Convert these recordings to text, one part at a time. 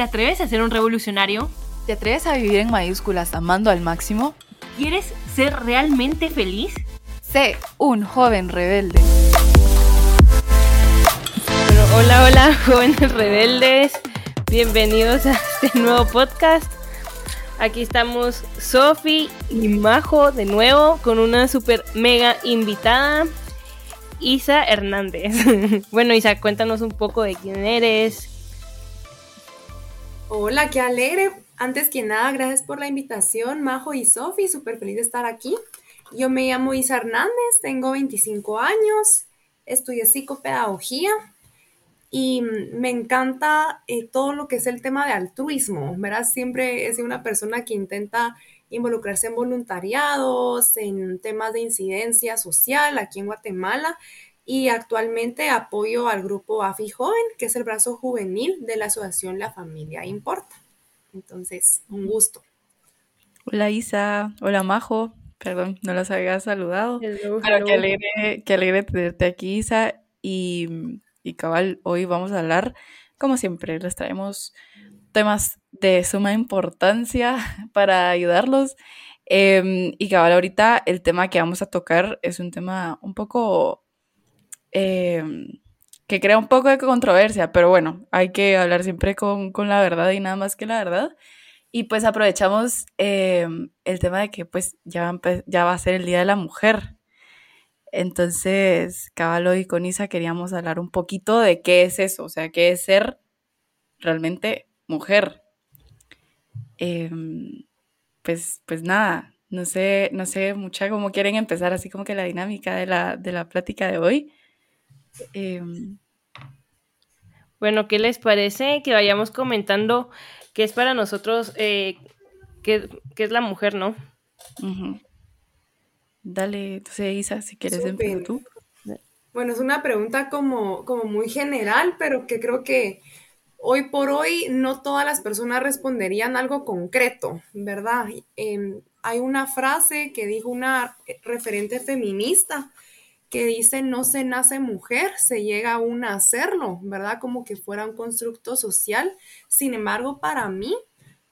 ¿Te atreves a ser un revolucionario? ¿Te atreves a vivir en mayúsculas amando al máximo? ¿Quieres ser realmente feliz? Sé un joven rebelde. Bueno, hola, hola, jóvenes rebeldes. Bienvenidos a este nuevo podcast. Aquí estamos Sofi y Majo de nuevo con una super mega invitada, Isa Hernández. bueno, Isa, cuéntanos un poco de quién eres, Hola, qué alegre. Antes que nada, gracias por la invitación, Majo y Sofi. Súper feliz de estar aquí. Yo me llamo Isa Hernández, tengo 25 años, estudié psicopedagogía y me encanta eh, todo lo que es el tema de altruismo. Verás, siempre he sido una persona que intenta involucrarse en voluntariados, en temas de incidencia social aquí en Guatemala y actualmente apoyo al grupo AFI Joven, que es el brazo juvenil de la asociación La Familia Importa. Entonces, un gusto. Hola Isa, hola Majo, perdón, no las había saludado. Pero qué alegre, qué alegre tenerte aquí Isa y, y cabal, hoy vamos a hablar, como siempre, les traemos temas de suma importancia para ayudarlos. Em, y cabal, ahorita el tema que vamos a tocar es un tema un poco Em, que crea un poco de controversia, pero bueno, hay que hablar siempre con, la verdad y nada más que la verdad. Y pues aprovechamos em, el tema de que pues ya ya va a ser el Día de la Mujer. Entonces, Caballo y con Isa queríamos hablar un poquito de qué es eso, o sea, qué es ser realmente mujer. Em, pues, pues nada, no sé, no sé mucha cómo quieren empezar, así como que la dinámica de la, de la plática de hoy. Em, bueno, ¿qué les parece que vayamos comentando qué es para nosotros, eh, qué, es la mujer, no? Dale, entonces Isa, si quieres empezar tú. Bueno, es una pregunta como, como muy general, pero que creo que hoy por hoy no todas las personas responderían algo concreto, ¿verdad? Em, hay una frase que dijo una referente feminista que dice no se nace mujer, se llega aún a hacerlo, ¿verdad? Como que fuera un constructo social. Sin embargo, para mí,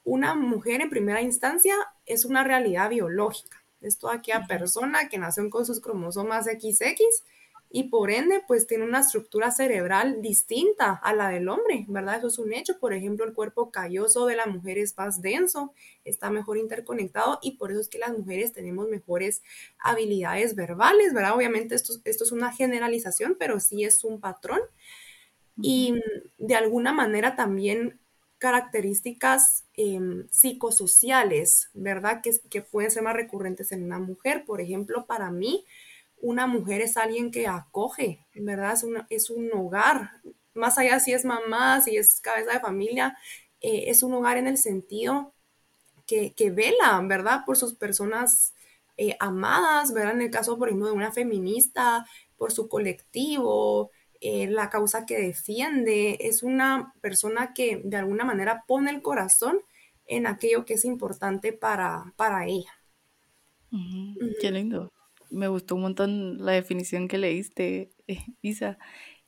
una mujer en primera instancia es una realidad biológica. Es toda aquella persona que nació con sus cromosomas XX y por ende pues tiene una estructura cerebral distinta a la del hombre, ¿verdad? Eso es un hecho. Por ejemplo, el cuerpo calloso de la mujer es más denso, está mejor interconectado y por eso es que las mujeres tenemos mejores habilidades verbales, ¿verdad? Obviamente esto, esto es una generalización, pero sí es un patrón. Y de alguna manera también características em, psicosociales, ¿verdad? Que, que pueden ser más recurrentes en una mujer. Por ejemplo, para mí, una mujer es alguien que acoge, ¿verdad? Es, es un hogar, más allá si es mamá, si es cabeza de familia, eh, es un hogar en el sentido que, que vela, ¿verdad? Por sus personas eh, amadas, ¿verdad? En el caso, por ejemplo, de una feminista, por su colectivo, eh, la causa que defiende, es una persona que de alguna manera pone el corazón en aquello que es importante para, para ella. Qué lindo me gustó un montón la definición que leíste, Isa.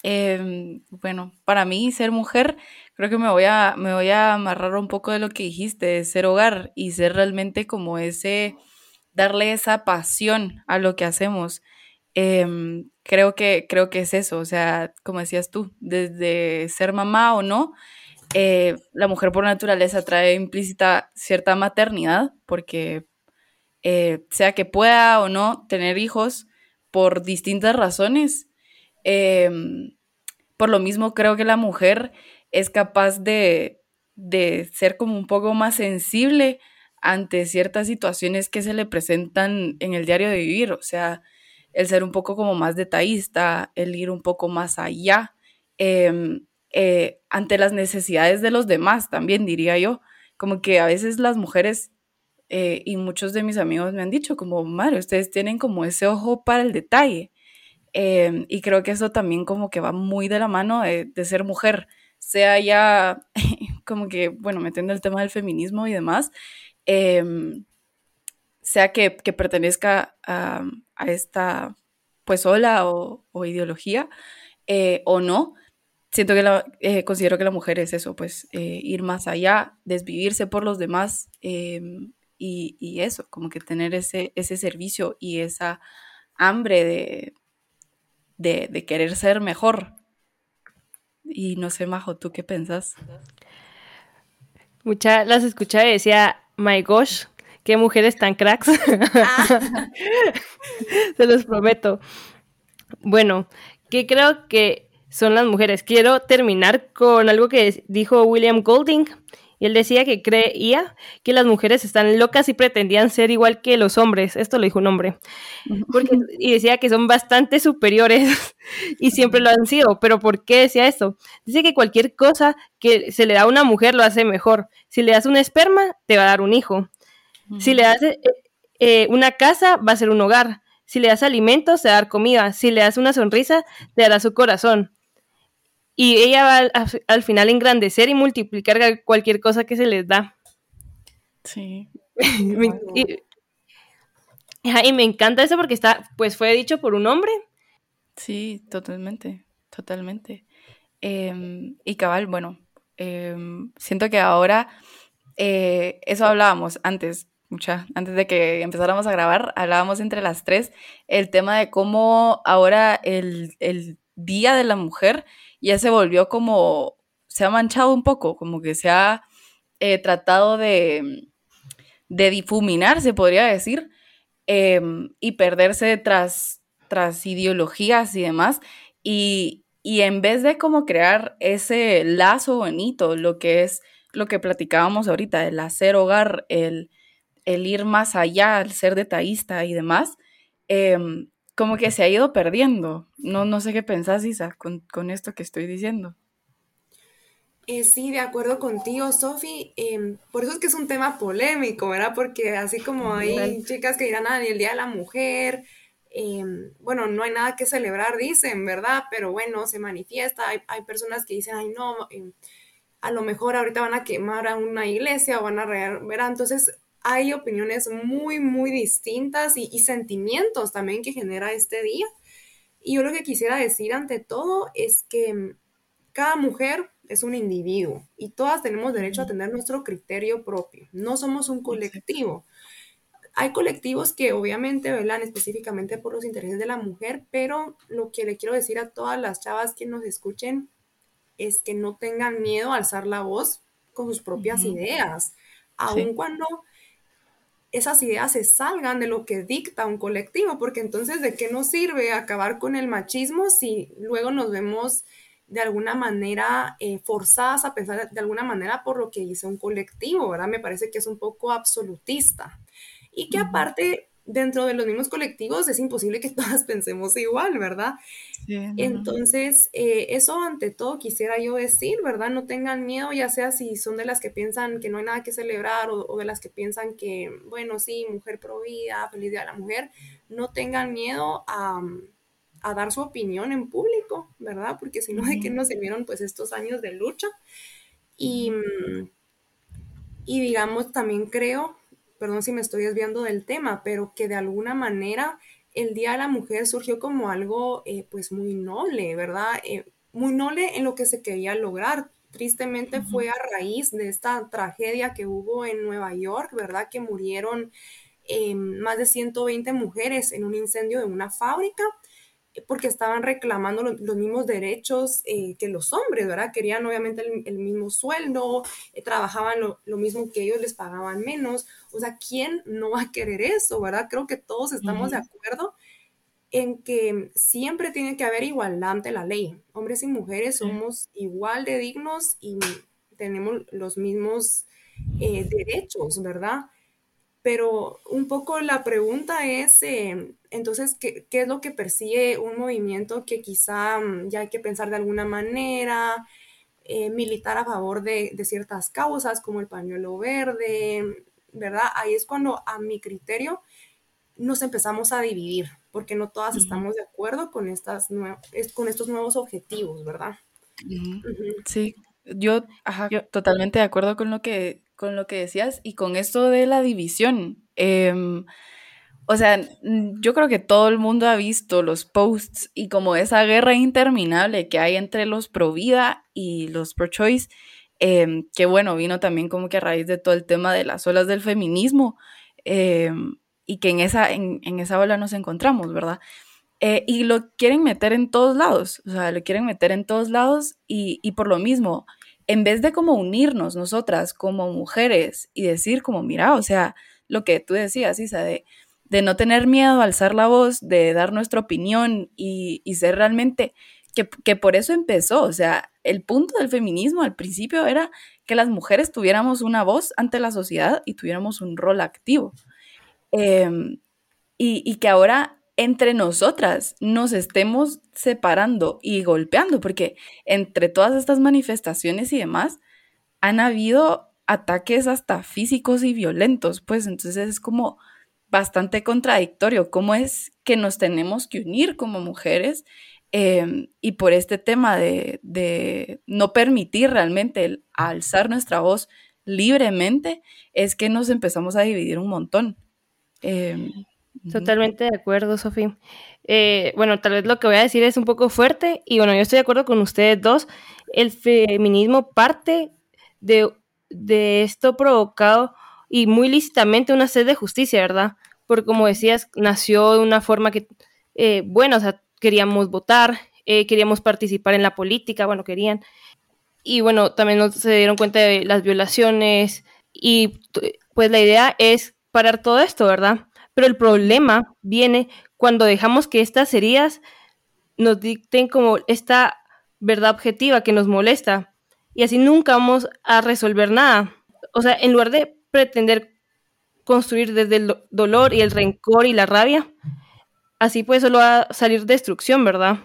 Em, bueno, para mí ser mujer, creo que me voy, a, me voy a amarrar un poco de lo que dijiste, de ser hogar y ser realmente como ese, darle esa pasión a lo que hacemos. Em, creo, que, creo que es eso, o sea, como decías tú, desde ser mamá o no, eh, la mujer por naturaleza trae implícita cierta maternidad, porque eh, sea que pueda o no tener hijos por distintas razones. Em, por lo mismo creo que la mujer es capaz de, de ser como un poco más sensible ante ciertas situaciones que se le presentan en el diario de vivir, o sea, el ser un poco como más detallista, el ir un poco más allá, eh, ante las necesidades de los demás también, diría yo, como que a veces las mujeres eh, y muchos de mis amigos me han dicho como, Mario, ustedes tienen como ese ojo para el detalle. Em, y creo que eso también como que va muy de la mano de, ser mujer, sea ya como que, bueno, metiendo el tema del feminismo y demás, em, sea que, que pertenezca a, esta pues ola o, ideología eh, o no, siento que la, eh, considero que la mujer es eso, pues eh, ir más allá, desvivirse por los demás em, y, eso, como que tener ese, ese servicio y esa hambre de, de, de querer ser mejor. Y no sé, Majo, ¿tú qué pensás? Muchas las escuchaba y decía, my gosh, qué mujeres tan cracks. Ah. Se los prometo. Bueno, que creo que son las mujeres. Quiero terminar con algo que dijo William Golding. Y él decía que creía que las mujeres están locas y pretendían ser igual que los hombres. Esto lo dijo un hombre. y decía que son bastante superiores y siempre lo han sido. ¿Pero por qué decía esto? Dice que cualquier cosa que se le da a una mujer lo hace mejor. Si le das un esperma, te va a dar un hijo. Si le das eh, eh, una casa, va a ser un hogar. Si le das alimentos, te va a dar comida. Si le das una sonrisa, te dará su corazón. Y ella va al, final engrandecer y multiplicar cualquier cosa que se les da. Sí. y, me encanta eso porque está, pues fue dicho por un hombre. Sí, totalmente, totalmente. Em, y cabal, bueno, em, siento que ahora, eh, eso hablábamos antes, mucha, antes de que empezáramos a grabar, hablábamos entre las tres el tema de cómo ahora el, el Día de la Mujer ya se volvió como, se ha manchado un poco, como que se ha eh, tratado de, de difuminar, se podría decir, em, y perderse tras, tras ideologías y demás. Y, y en vez de como crear ese lazo bonito, lo que es lo que platicábamos ahorita, el hacer hogar, el, el ir más allá, el ser detallista y demás, em, como que se ha ido perdiendo. No, no sé qué pensás, Isa, con, esto que estoy diciendo. Eh, sí, de acuerdo contigo, Sofi. Em, por eso es que es un tema polémico, ¿verdad? Porque así como hay chicas que dirán, ah, el Día de la Mujer, em, bueno, no hay nada que celebrar, dicen, ¿verdad? Pero bueno, se manifiesta. Hay, hay personas que dicen, ay, no, em, a lo mejor ahorita van a quemar a una iglesia o van a rear, ¿verdad? Entonces, hay opiniones muy, muy distintas y, sentimientos también que genera este día. Y yo lo que quisiera decir ante todo es que mm, cada mujer es un individuo y todas tenemos derecho a tener nuestro criterio propio. No somos un colectivo. Hay colectivos que obviamente velan específicamente por los intereses de la mujer, pero lo que le quiero decir a todas las chavas que nos escuchen es que no tengan miedo a alzar la voz con sus propias ideas, aun cuando esas ideas se salgan de lo que dicta un colectivo, porque entonces ¿de qué nos sirve acabar con el machismo si luego nos vemos de alguna manera eh, forzadas a pensar de alguna manera por lo que dice un colectivo, ¿verdad? Me parece que es un poco absolutista. Y que aparte dentro de los mismos colectivos es imposible que todas pensemos igual, ¿verdad? Entonces, eh, eso ante todo quisiera yo decir, ¿verdad? No tengan miedo, ya sea si son de las que piensan que no hay nada que celebrar o, de las que piensan que, bueno, sí, mujer pro vida, feliz día de la mujer, no tengan miedo a, dar su opinión en público, ¿verdad? Porque si no, ¿de qué nos sirvieron pues estos años de lucha? Y, y digamos, también creo perdón si me estoy desviando del tema, pero que de alguna manera el Día de la Mujer surgió como algo eh, pues muy noble, ¿verdad? Eh, muy noble en lo que se quería lograr. Tristemente fue a raíz de esta tragedia que hubo en Nueva York, ¿verdad? Que murieron eh, más de 120 mujeres en un incendio de una fábrica porque estaban reclamando los mismos derechos eh, que los hombres, ¿verdad? Querían obviamente el, mismo sueldo, eh, trabajaban lo, mismo que ellos, les pagaban menos. O sea, ¿quién no va a querer eso, verdad? Creo que todos estamos de acuerdo en que siempre tiene que haber igualdad ante la ley. Hombres y mujeres somos igual de dignos y tenemos los mismos eh, derechos, ¿verdad? Pero un poco la pregunta es, eh, entonces, ¿qué, es lo que persigue un movimiento que quizá mm, ya hay que pensar de alguna manera, eh, militar a favor de, ciertas causas como el pañuelo verde, ¿verdad? Ahí es cuando, a mi criterio, nos empezamos a dividir, porque no todas estamos de acuerdo con, estas con estos nuevos objetivos, ¿verdad? Sí, yo, yo totalmente de acuerdo con lo que con lo que decías y con esto de la división. Em, o sea, yo creo que todo el mundo ha visto los posts y como esa guerra interminable que hay entre los pro vida y los pro choice, em, que bueno, vino también como que a raíz de todo el tema de las olas del feminismo em, y que en esa, en, esa ola nos encontramos, ¿verdad? Eh, y lo quieren meter en todos lados, o sea, lo quieren meter en todos lados y, y por lo mismo, en vez de como unirnos nosotras como mujeres y decir como, mira, o sea, lo que tú decías, Isa, de, de no tener miedo alzar la voz, de dar nuestra opinión y, ser realmente, que, que, por eso empezó, o sea, el punto del feminismo al principio era que las mujeres tuviéramos una voz ante la sociedad y tuviéramos un rol activo. Em, y, y que ahora entre nosotras nos estemos separando y golpeando, porque entre todas estas manifestaciones y demás, han habido ataques hasta físicos y violentos, pues entonces es como bastante contradictorio, cómo es que nos tenemos que unir como mujeres em, y por este tema de, no permitir realmente alzar nuestra voz libremente, es que nos empezamos a dividir un montón. Em, Totalmente de acuerdo, Sofía. Eh, bueno, tal vez lo que voy a decir es un poco fuerte y bueno, yo estoy de acuerdo con ustedes dos. El feminismo parte de, esto provocado y muy lícitamente una sed de justicia, ¿verdad? Porque como decías, nació de una forma que, eh, bueno, o sea, queríamos votar, eh, queríamos participar en la política, bueno, querían. Y bueno, también se dieron cuenta de las violaciones y pues la idea es parar todo esto, ¿verdad? Pero el problema viene cuando dejamos que estas heridas nos dicten como esta verdad objetiva que nos molesta y así nunca vamos a resolver nada. O sea, en lugar de pretender construir desde el dolor y el rencor y la rabia, así pues solo va a salir destrucción, ¿verdad?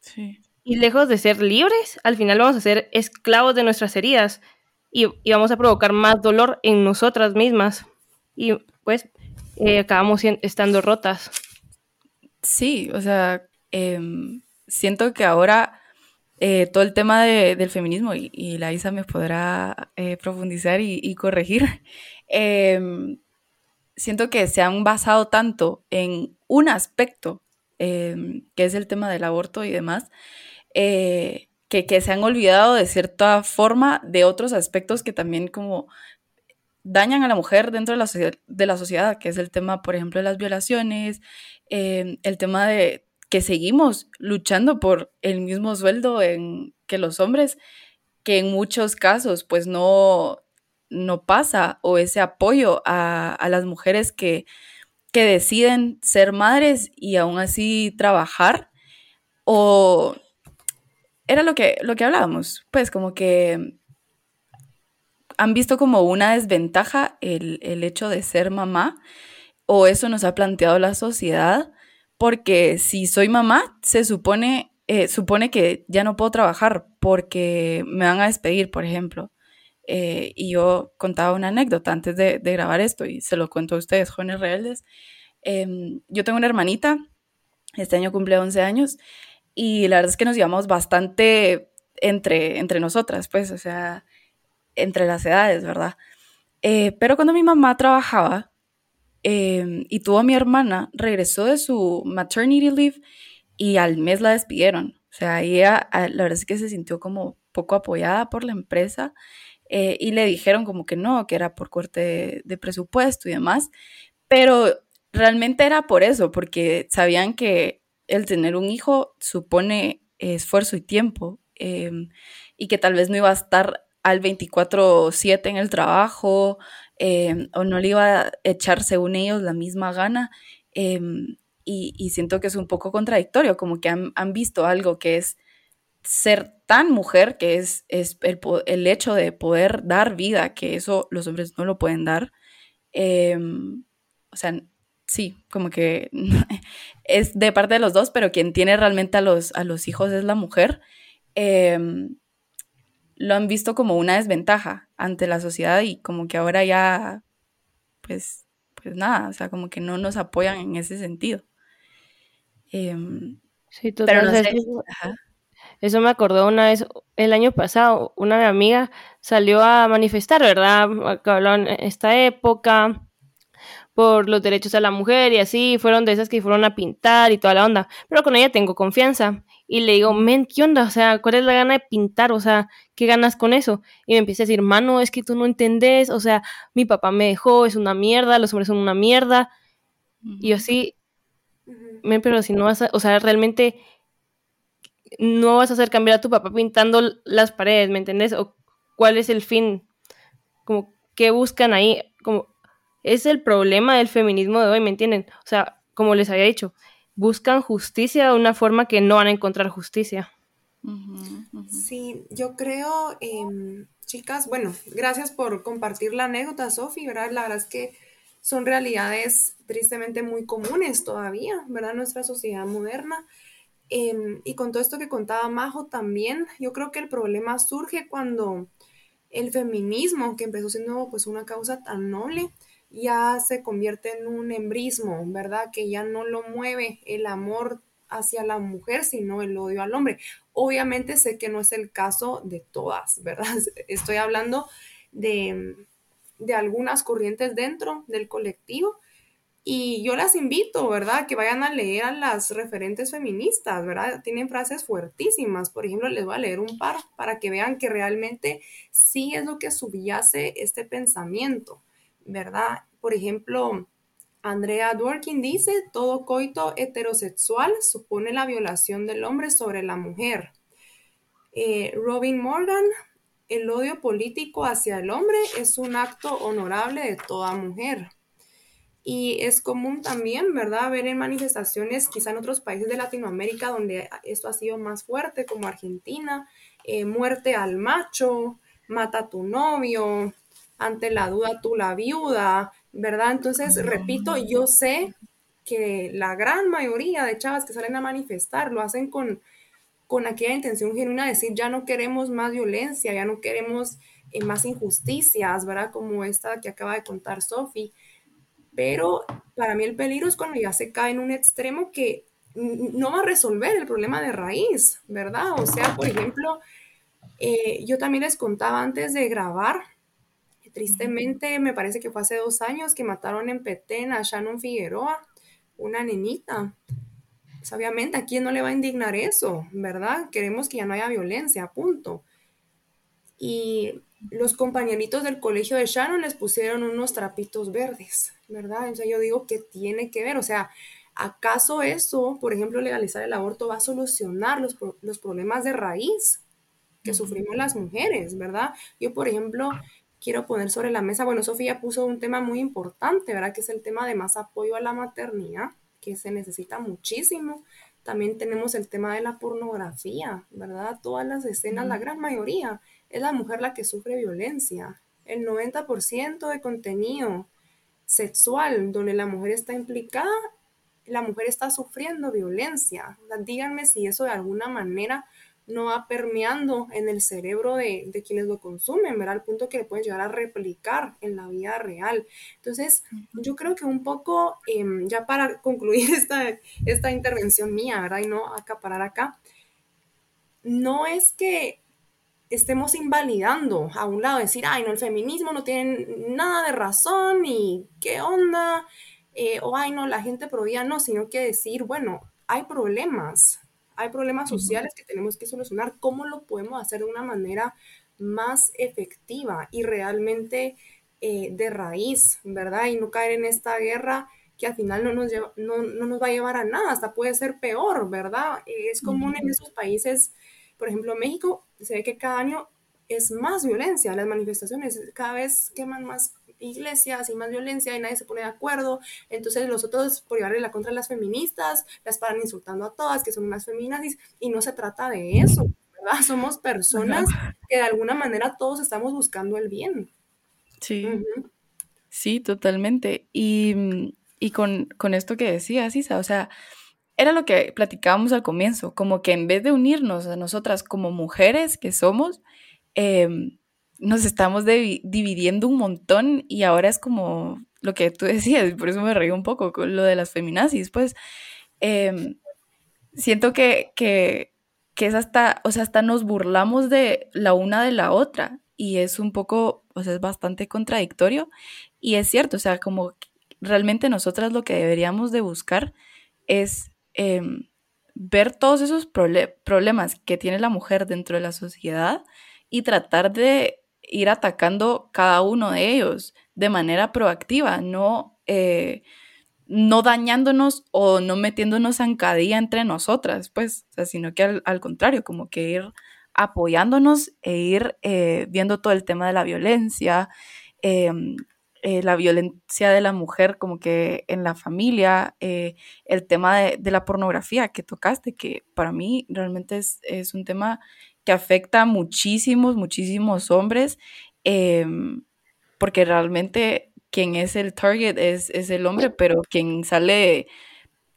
Sí. Y lejos de ser libres, al final vamos a ser esclavos de nuestras heridas y, y vamos a provocar más dolor en nosotras mismas. Y pues eh, acabamos estando rotas. Sí, o sea, em, siento que ahora eh, todo el tema del feminismo, y, la Isa me podrá eh, profundizar y, corregir, em, siento que se han basado tanto en un aspecto, em, que es el tema del aborto y demás, que, que se han olvidado de cierta forma de otros aspectos que también como dañan a la mujer dentro de la, de la sociedad, que es el tema, por ejemplo, de las violaciones, em, el tema de que seguimos luchando por el mismo sueldo que los hombres, que en muchos casos pues no, no pasa, o ese apoyo a, las mujeres que, que deciden ser madres y aún así trabajar, o era lo que, lo que hablábamos, pues como que han visto como una desventaja el, hecho de ser mamá o eso nos ha planteado la sociedad porque si soy mamá se supone, eh, supone que ya no puedo trabajar porque me van a despedir, por ejemplo. Eh, y yo contaba una anécdota antes de, grabar esto y se lo cuento a ustedes, jóvenes rebeldes. Em, yo tengo una hermanita, este año cumple 11 años y la verdad es que nos llevamos bastante entre, entre nosotras, pues, o sea, entre las edades, ¿verdad? Eh, pero cuando mi mamá trabajaba em, y tuvo a mi hermana, regresó de su maternity leave y al mes la despidieron. O sea, ella, la verdad es que se sintió como poco apoyada por la empresa eh, y le dijeron como que no, que era por corte de, presupuesto y demás. Pero realmente era por eso, porque sabían que el tener un hijo supone esfuerzo y tiempo em, y que tal vez no iba a estar al 24/7 en el trabajo em, o no le iba a echar según ellos la misma gana. Em, y, siento que es un poco contradictorio, como que han, visto algo que es ser tan mujer, que es, es el, hecho de poder dar vida, que eso los hombres no lo pueden dar. Em, o sea, sí, como que es de parte de los dos, pero quien tiene realmente a los, a los hijos es la mujer lo han visto como una desventaja ante la sociedad y como que ahora ya, pues, pues nada, o sea, como que no nos apoyan en ese sentido. Em, sí, totalmente. eso, me acordó una vez, el año pasado, una amiga salió a manifestar, ¿verdad? Que en esta época, por los derechos a la mujer y así, fueron de esas que fueron a pintar y toda la onda, pero con ella tengo confianza y le digo, men, ¿qué onda? O sea, ¿cuál es la gana de pintar? O sea, ¿qué ganas con eso? Y me empieza a decir, mano, es que tú no entendés, o sea, mi papá me dejó, es una mierda, los hombres son una mierda. Y yo sí, men, pero si no vas a, o sea, realmente no vas a hacer cambiar a tu papá pintando las paredes, ¿me entendés? O cuál es el fin, como, ¿qué buscan ahí? Como, es el problema del feminismo de hoy, ¿me entienden? O sea, como les había dicho, buscan justicia de una forma que no van a encontrar justicia. Sí, yo creo, em, chicas, bueno, gracias por compartir la anécdota, Sofi, ¿verdad? La verdad es que son realidades tristemente muy comunes todavía, ¿verdad? En nuestra sociedad moderna. Em, y con todo esto que contaba Majo también, yo creo que el problema surge cuando el feminismo, que empezó siendo pues una causa tan noble, ya se convierte en un embrismo, ¿verdad? Que ya no lo mueve el amor hacia la mujer, sino el odio al hombre. Obviamente sé que no es el caso de todas, ¿verdad? Estoy hablando de, de algunas corrientes dentro del colectivo y yo las invito, ¿verdad? Que vayan a leer a las referentes feministas, ¿verdad? Tienen frases fuertísimas. Por ejemplo, les voy a leer un par para que vean que realmente sí es lo que subyace este pensamiento. ¿Verdad? Por ejemplo, Andrea Dworkin dice, todo coito heterosexual supone la violación del hombre sobre la mujer. Eh, Robin Morgan, el odio político hacia el hombre es un acto honorable de toda mujer. Y es común también, ¿verdad?, ver en manifestaciones, quizá en otros países de Latinoamérica, donde esto ha sido más fuerte, como Argentina, eh, muerte al macho, mata a tu novio, ante la duda tú la viuda, ¿verdad? Entonces, repito, yo sé que la gran mayoría de chavas que salen a manifestar lo hacen con, con aquella intención genuina de decir, ya no queremos más violencia, ya no queremos eh, más injusticias, ¿verdad? Como esta que acaba de contar Sofi. Pero para mí el peligro es cuando ya se cae en un extremo que no va a resolver el problema de raíz, ¿verdad? O sea, por ejemplo, eh, yo también les contaba antes de grabar Tristemente, me parece que fue hace dos años que mataron en Petén a Shannon Figueroa, una nenita. Pues, obviamente, ¿a quién no le va a indignar eso? ¿Verdad? Queremos que ya no haya violencia, punto. Y los compañeritos del colegio de Shannon les pusieron unos trapitos verdes, ¿verdad? O sea, yo digo que tiene que ver, o sea, ¿acaso eso, por ejemplo, legalizar el aborto va a solucionar los, los problemas de raíz que sufrimos las mujeres, ¿verdad? Yo, por ejemplo, quiero poner sobre la mesa, bueno, Sofía puso un tema muy importante, ¿verdad? Que es el tema de más apoyo a la maternidad, que se necesita muchísimo. También tenemos el tema de la pornografía, ¿verdad? Todas las escenas, la gran mayoría, es la mujer la que sufre violencia. El 90% de contenido sexual donde la mujer está implicada, la mujer está sufriendo violencia. díganme si eso de alguna manera no va permeando en el cerebro de, quienes lo consumen, ¿verdad? Al punto que le pueden llegar a replicar en la vida real. Entonces, yo creo que un poco, em, ya para concluir esta, esta intervención mía, ¿verdad? Y no acaparar acá, no es que estemos invalidando a un lado, decir, ay, no, el feminismo no tiene nada de razón y qué onda, eh, o ay, no, la gente pro no, sino que decir, bueno, hay problemas, hay problemas sociales que tenemos que solucionar. ¿Cómo lo podemos hacer de una manera más efectiva y realmente eh, de raíz, verdad? Y no caer en esta guerra que al final no nos, no, nos va a llevar a nada, hasta puede ser peor, ¿verdad? es común en esos países, por ejemplo, México, se ve que cada año es más violencia, las manifestaciones cada vez queman más iglesias y más violencia y nadie se pone de acuerdo. Entonces los otros, por llevarle la contra a las feministas, las paran insultando a todas, que son unas feminazis, y no se trata de eso, ¿verdad? Somos personas que de alguna manera todos estamos buscando el bien. Sí, sí, totalmente. Y, con, con, esto que decías, Isa, o sea, era lo que platicábamos al comienzo, como que en vez de unirnos a nosotras como mujeres que somos, eh, nos estamos dividiendo un montón y ahora es como lo que tú decías, por eso me reí un poco con lo de las feminazis, pues em, siento que, que, que, es hasta, o sea, hasta nos burlamos de la una de la otra y es un poco, o sea, es bastante contradictorio y es cierto, o sea, como realmente nosotras lo que deberíamos de buscar es em, ver todos esos problemas que tiene la mujer dentro de la sociedad y tratar de ir atacando cada uno de ellos de manera proactiva, no, eh, no dañándonos o no metiéndonos zancadilla entre nosotras, pues, sino que al, contrario, como que ir apoyándonos e ir eh, viendo todo el tema de la violencia, em, eh, la violencia de la mujer como que en la familia, el tema de, la pornografía que tocaste, que para mí realmente es, es un tema que afecta a muchísimos, muchísimos hombres, em, porque realmente quien es el target es, el hombre, pero quien sale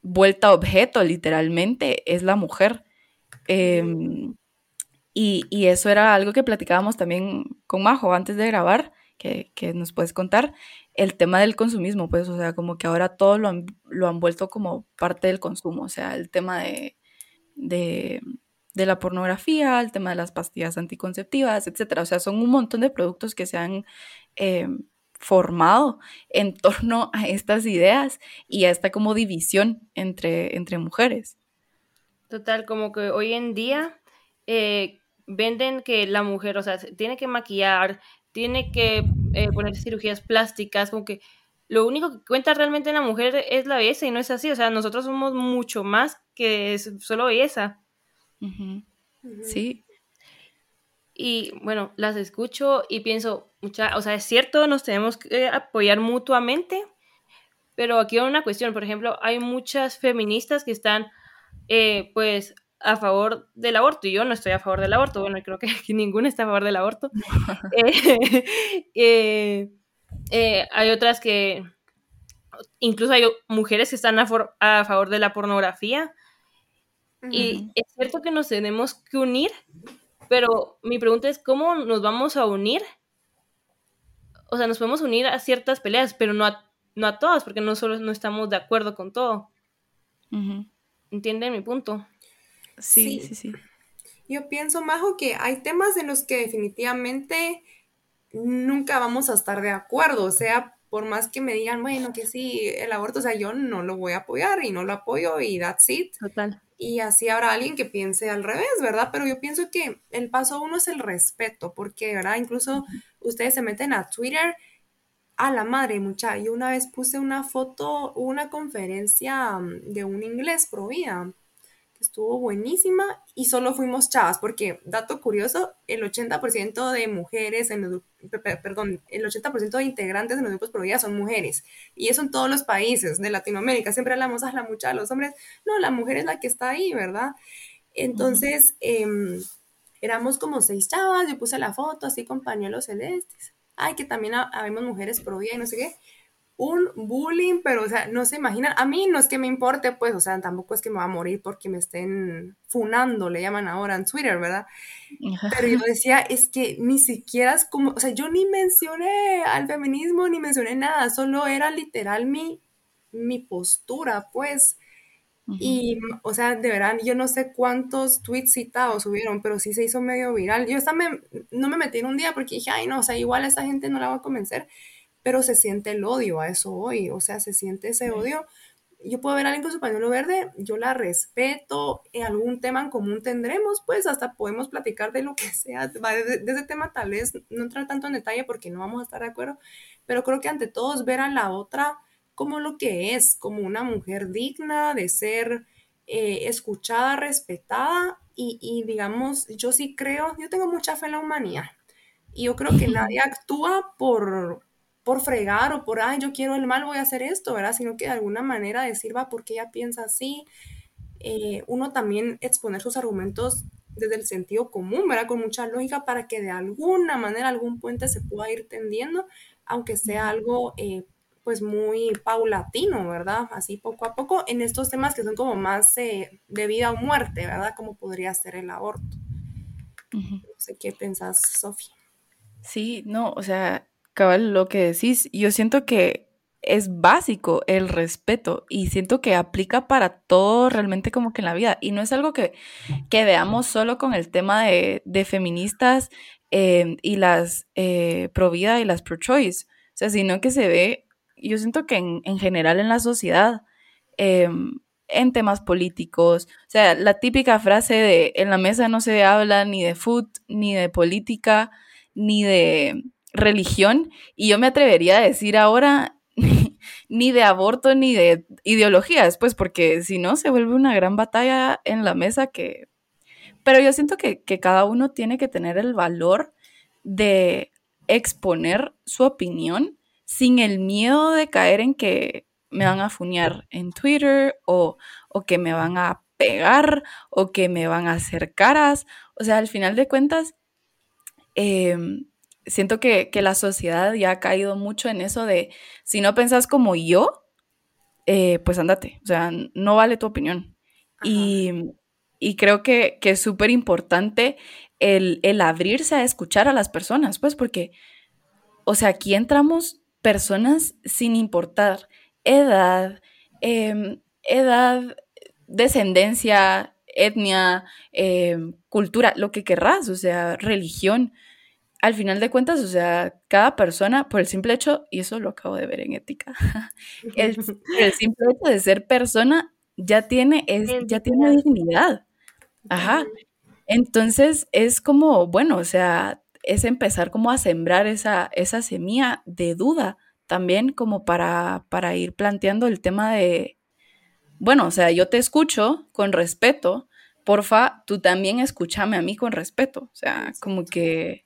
vuelta objeto literalmente es la mujer. Em, y, eso era algo que platicábamos también con Majo antes de grabar, que, nos puedes contar, el tema del consumismo, pues, o sea, como que ahora todo lo han, lo han vuelto como parte del consumo, o sea, el tema de, de de la pornografía, el tema de las pastillas anticonceptivas, etcétera. O sea, son un montón de productos que se han eh, formado en torno a estas ideas y a esta como división entre, entre mujeres. Total, como que hoy en día eh, venden que la mujer, o sea, tiene que maquillar, tiene que eh, poner cirugías plásticas, como que lo único que cuenta realmente en la mujer es la belleza y no es así, o sea, nosotros somos mucho más que solo belleza. Sí. Y bueno, las escucho y pienso, mucha, o sea, es cierto, nos tenemos que apoyar mutuamente, pero aquí hay una cuestión, por ejemplo, hay muchas feministas que están, eh, pues, a favor del aborto, y yo no estoy a favor del aborto, bueno, creo que, ninguna está a favor del aborto. Eh, eh, hay otras que, incluso hay mujeres que están a, a favor de la pornografía, y es cierto que nos tenemos que unir, pero mi pregunta es, ¿cómo nos vamos a unir? O sea, nos podemos unir a ciertas peleas, pero no a, no a todas, porque no solo no estamos de acuerdo con todo. ¿Entienden mi punto? Sí, sí, sí, Yo pienso, Majo, que hay temas en los que definitivamente nunca vamos a estar de acuerdo. O sea, por más que me digan, bueno, que sí, el aborto, o sea, yo no lo voy a apoyar y no lo apoyo y that's it. Total y así habrá alguien que piense al revés, ¿verdad? Pero yo pienso que el paso uno es el respeto, porque, ¿verdad? Incluso ustedes se meten a Twitter, a la madre, mucha. Yo una vez puse una foto, una conferencia mm, de un inglés pro vida estuvo buenísima y solo fuimos chavas, porque, dato curioso, el 80% de mujeres, en perdón, el 80% de integrantes en los grupos pro son mujeres. Y eso en todos los países de Latinoamérica. Siempre hablamos a la mucha, los hombres. No, la mujer es la que está ahí, ¿verdad? Entonces, em, éramos como seis chavas, yo puse la foto así con pañuelos celestes. Ay, que también habemos mujeres pro y no sé qué un bullying, pero, o sea, no se imaginan. A mí no es que me importe, pues, o sea, tampoco es que me va a morir porque me estén funando, le llaman ahora en Twitter, ¿verdad? Pero yo decía, es que ni siquiera es como, o sea, yo ni mencioné al feminismo, ni mencioné nada, solo era literal mi, mi postura, pues. Y, o sea, de verdad, yo no sé cuántos tweets citados subieron, pero sí se hizo medio viral. Yo hasta me, no me metí en un día porque dije, ay, no, o sea, igual a esa gente no la va a convencer pero se siente el odio a eso hoy, o sea, se siente ese odio. Yo puedo ver a alguien con su pañuelo verde, yo la respeto, en algún tema en común tendremos, pues hasta podemos platicar de lo que sea, de, ese tema tal vez no entrar tanto en detalle porque no vamos a estar de acuerdo, pero creo que ante todos ver a la otra como lo que es, como una mujer digna de ser eh, escuchada, respetada y, y digamos, yo sí creo, yo tengo mucha fe en la humanidad y yo creo que nadie actúa por, por fregar o por, ay, yo quiero el mal, voy a hacer esto, ¿verdad? Sino que de alguna manera decir, va, porque ella piensa así. Eh, uno también exponer sus argumentos desde el sentido común, ¿verdad? Con mucha lógica para que de alguna manera algún puente se pueda ir tendiendo, aunque sea algo pues pues muy paulatino, ¿verdad? Así poco a poco en estos temas que son como más eh, de vida o muerte, ¿verdad? Como podría ser el aborto. No sé qué pensás, Sofía. Sí, no, o sea, cabal, lo que decís, yo siento que es básico el respeto y siento que aplica para todo realmente como que en la vida. Y no es algo que, que veamos solo con el tema de, feministas eh, y las eh, pro vida y las pro choice, o sea, sino que se ve yo siento que en, general en la sociedad, em, en temas políticos, o sea, la típica frase de en la mesa no se habla ni de food, ni de política, ni de religión, y yo me atrevería a decir ahora ni de aborto ni de ideología después, porque si no se vuelve una gran batalla en la mesa que... Pero yo siento que, que cada uno tiene que tener el valor de exponer su opinión sin el miedo de caer en que me van a fuñar en Twitter o, o, que me van a pegar o que me van a hacer caras. O sea, al final de cuentas, em, siento que, la sociedad ya ha caído mucho en eso de, si no pensás como yo, eh, pues andate, o sea, no vale tu opinión. Y, creo que, que es súper importante el, el, abrirse a escuchar a las personas, pues porque, o sea, aquí entramos personas sin importar edad, em, edad, descendencia, etnia, em, cultura, lo que querrás, o sea, religión al final de cuentas, o sea, cada persona, por el simple hecho, y eso lo acabo de ver en ética, el, simple hecho de ser persona ya tiene, es, ya tiene dignidad. Ajá. Entonces es como, bueno, o sea, es empezar como a sembrar esa, esa semilla de duda también como para, para ir planteando el tema de, bueno, o sea, yo te escucho con respeto, porfa, tú también escúchame a mí con respeto, o sea, como que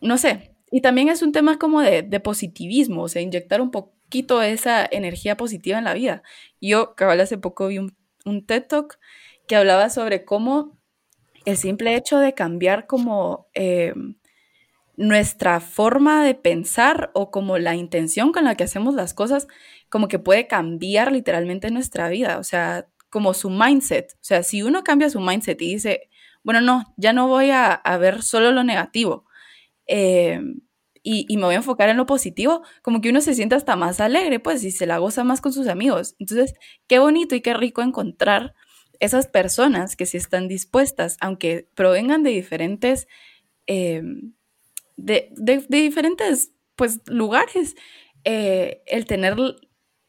no sé, y también es un tema como de, positivismo, o sea, inyectar un poquito esa energía positiva en la vida. Yo, cabal, hace poco vi un, un TED Talk que hablaba sobre cómo el simple hecho de cambiar como eh, nuestra forma de pensar o como la intención con la que hacemos las cosas, como que puede cambiar literalmente nuestra vida, o sea, como su mindset. O sea, si uno cambia su mindset y dice, bueno, no, ya no voy a, a ver solo lo negativo, eh, y, me voy a enfocar en lo positivo, como que uno se siente hasta más alegre, pues, y se la goza más con sus amigos. Entonces, qué bonito y qué rico encontrar esas personas que sí están dispuestas, aunque provengan de diferentes, eh, de, diferentes, pues, lugares, eh, el tener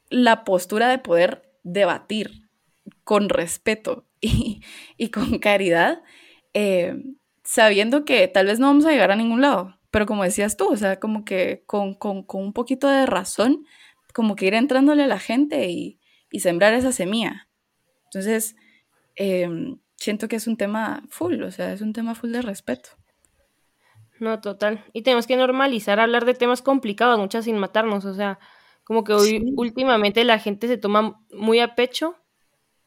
la postura de poder debatir con respeto y, y con caridad, sabiendo que tal vez no vamos a llegar a ningún lado, pero como decías tú, o sea, como que con, un poquito de razón, como que ir entrándole a la gente y, sembrar esa semilla. Entonces, em, siento que es un tema full, o sea, es un tema full de respeto. No, total. Y tenemos que normalizar hablar de temas complicados, muchas sin matarnos, o sea, como que hoy últimamente la gente se toma muy a pecho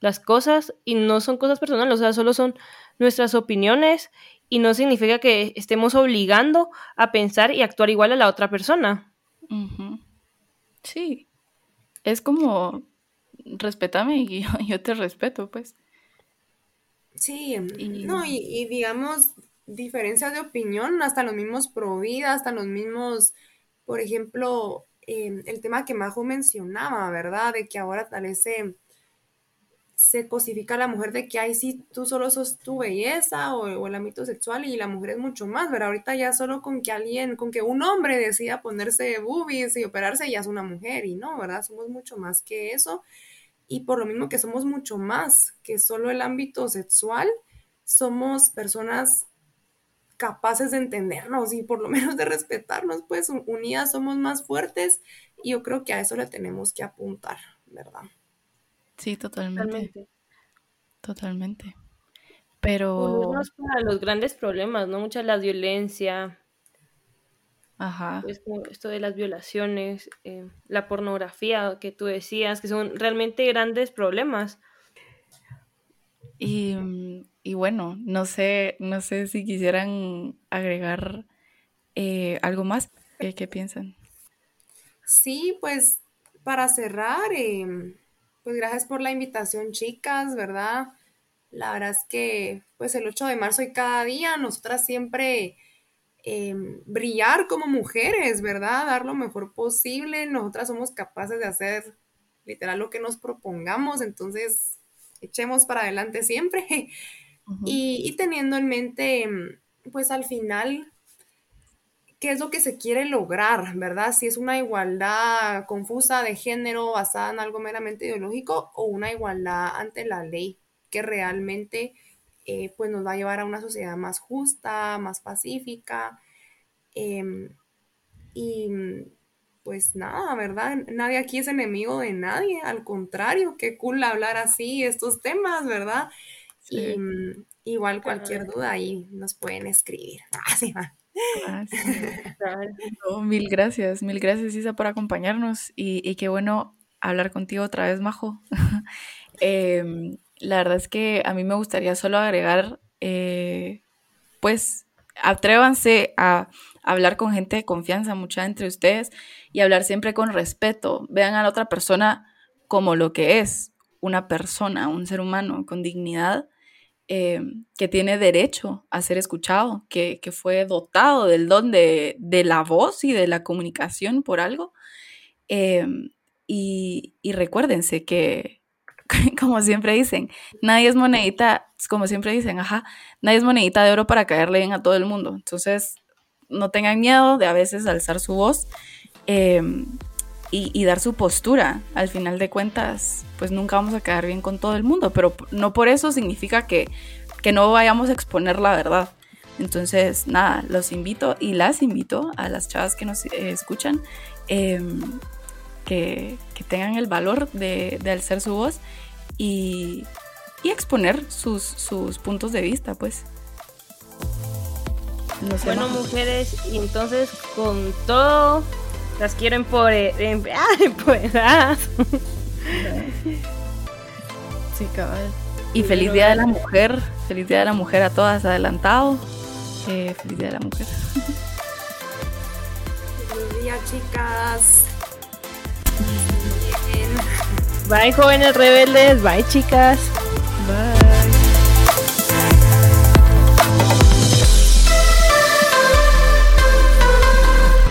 las cosas y no son cosas personales, o sea, solo son nuestras opiniones y no significa que estemos obligando a pensar y actuar igual a la otra persona. Sí, es como, respétame y yo, te respeto, pues. Sí, no, y, digamos, diferencia de opinión, hasta los mismos pro vida, hasta los mismos, por ejemplo, em, el tema que Majo mencionaba, ¿verdad? De que ahora tal vez se se cosifica a la mujer de que, ay, sí, tú solo sos tu belleza o, el ámbito sexual y la mujer es mucho más, pero ahorita ya solo con que alguien, con que un hombre decida ponerse boobies y operarse ya es una mujer y no, ¿verdad? Somos mucho más que eso y por lo mismo que somos mucho más que solo el ámbito sexual, somos personas capaces de entendernos y por lo menos de respetarnos, pues unidas somos más fuertes y yo creo que a eso le tenemos que apuntar, ¿verdad? Sí, totalmente. Totalmente. Pero... para los grandes problemas, ¿no? Mucha la violencia. Ajá. esto de las violaciones, eh, la pornografía que tú decías, que son realmente grandes problemas. Y, y bueno, no sé, no sé si quisieran agregar eh, algo más. ¿Qué, piensan? Sí, pues para cerrar, eh, pues gracias por la invitación, chicas, ¿verdad? La verdad es que, pues el 8 de marzo y cada día, nosotras siempre em, brillar como mujeres, ¿verdad? Dar lo mejor posible. Nosotras somos capaces de hacer literal lo que nos propongamos, entonces echemos para adelante siempre. y, y teniendo en mente, pues al final, qué es lo que se quiere lograr, ¿verdad? Si es una igualdad confusa de género basada en algo meramente ideológico o una igualdad ante la ley que realmente eh, pues nos va a llevar a una sociedad más justa, más pacífica. Em, y pues nada, ¿verdad? Nadie aquí es enemigo de nadie, al contrario, qué cool hablar así estos temas, ¿verdad? Y mm, igual cualquier duda ahí nos pueden escribir. Ah, mil gracias, mil gracias Isa por acompañarnos y, qué bueno hablar contigo otra vez, Majo. Em, la verdad es que a mí me gustaría solo agregar, eh, pues atrévanse a hablar con gente de confianza, mucha entre ustedes, y hablar siempre con respeto. Vean a la otra persona como lo que es, una persona, un ser humano con dignidad eh, que tiene derecho a ser escuchado, que, fue dotado del don de, la voz y de la comunicación por algo. Eh, y, recuérdense que, como siempre dicen, nadie es monedita, como siempre dicen, ajá, nadie es monedita de oro para caerle bien a todo el mundo. Entonces, no tengan miedo de a veces alzar su voz. Eh, y, dar su postura. Al final de cuentas, pues nunca vamos a quedar bien con todo el mundo, pero no por eso significa que, que no vayamos a exponer la verdad. Entonces, nada, los invito y las invito a las chavas que nos eh, escuchan em, que, que, tengan el valor de, de alzar su voz y, y exponer sus, sus, puntos de vista, pues. bueno, mujeres, y entonces con todo las quiero empoderar. empoderadas. Sí, cabal. Y feliz Día de la Mujer. Feliz Día de la Mujer a todas adelantado. Eh, feliz Día de la Mujer. Feliz día, chicas. Bye, jóvenes rebeldes. Bye, chicas.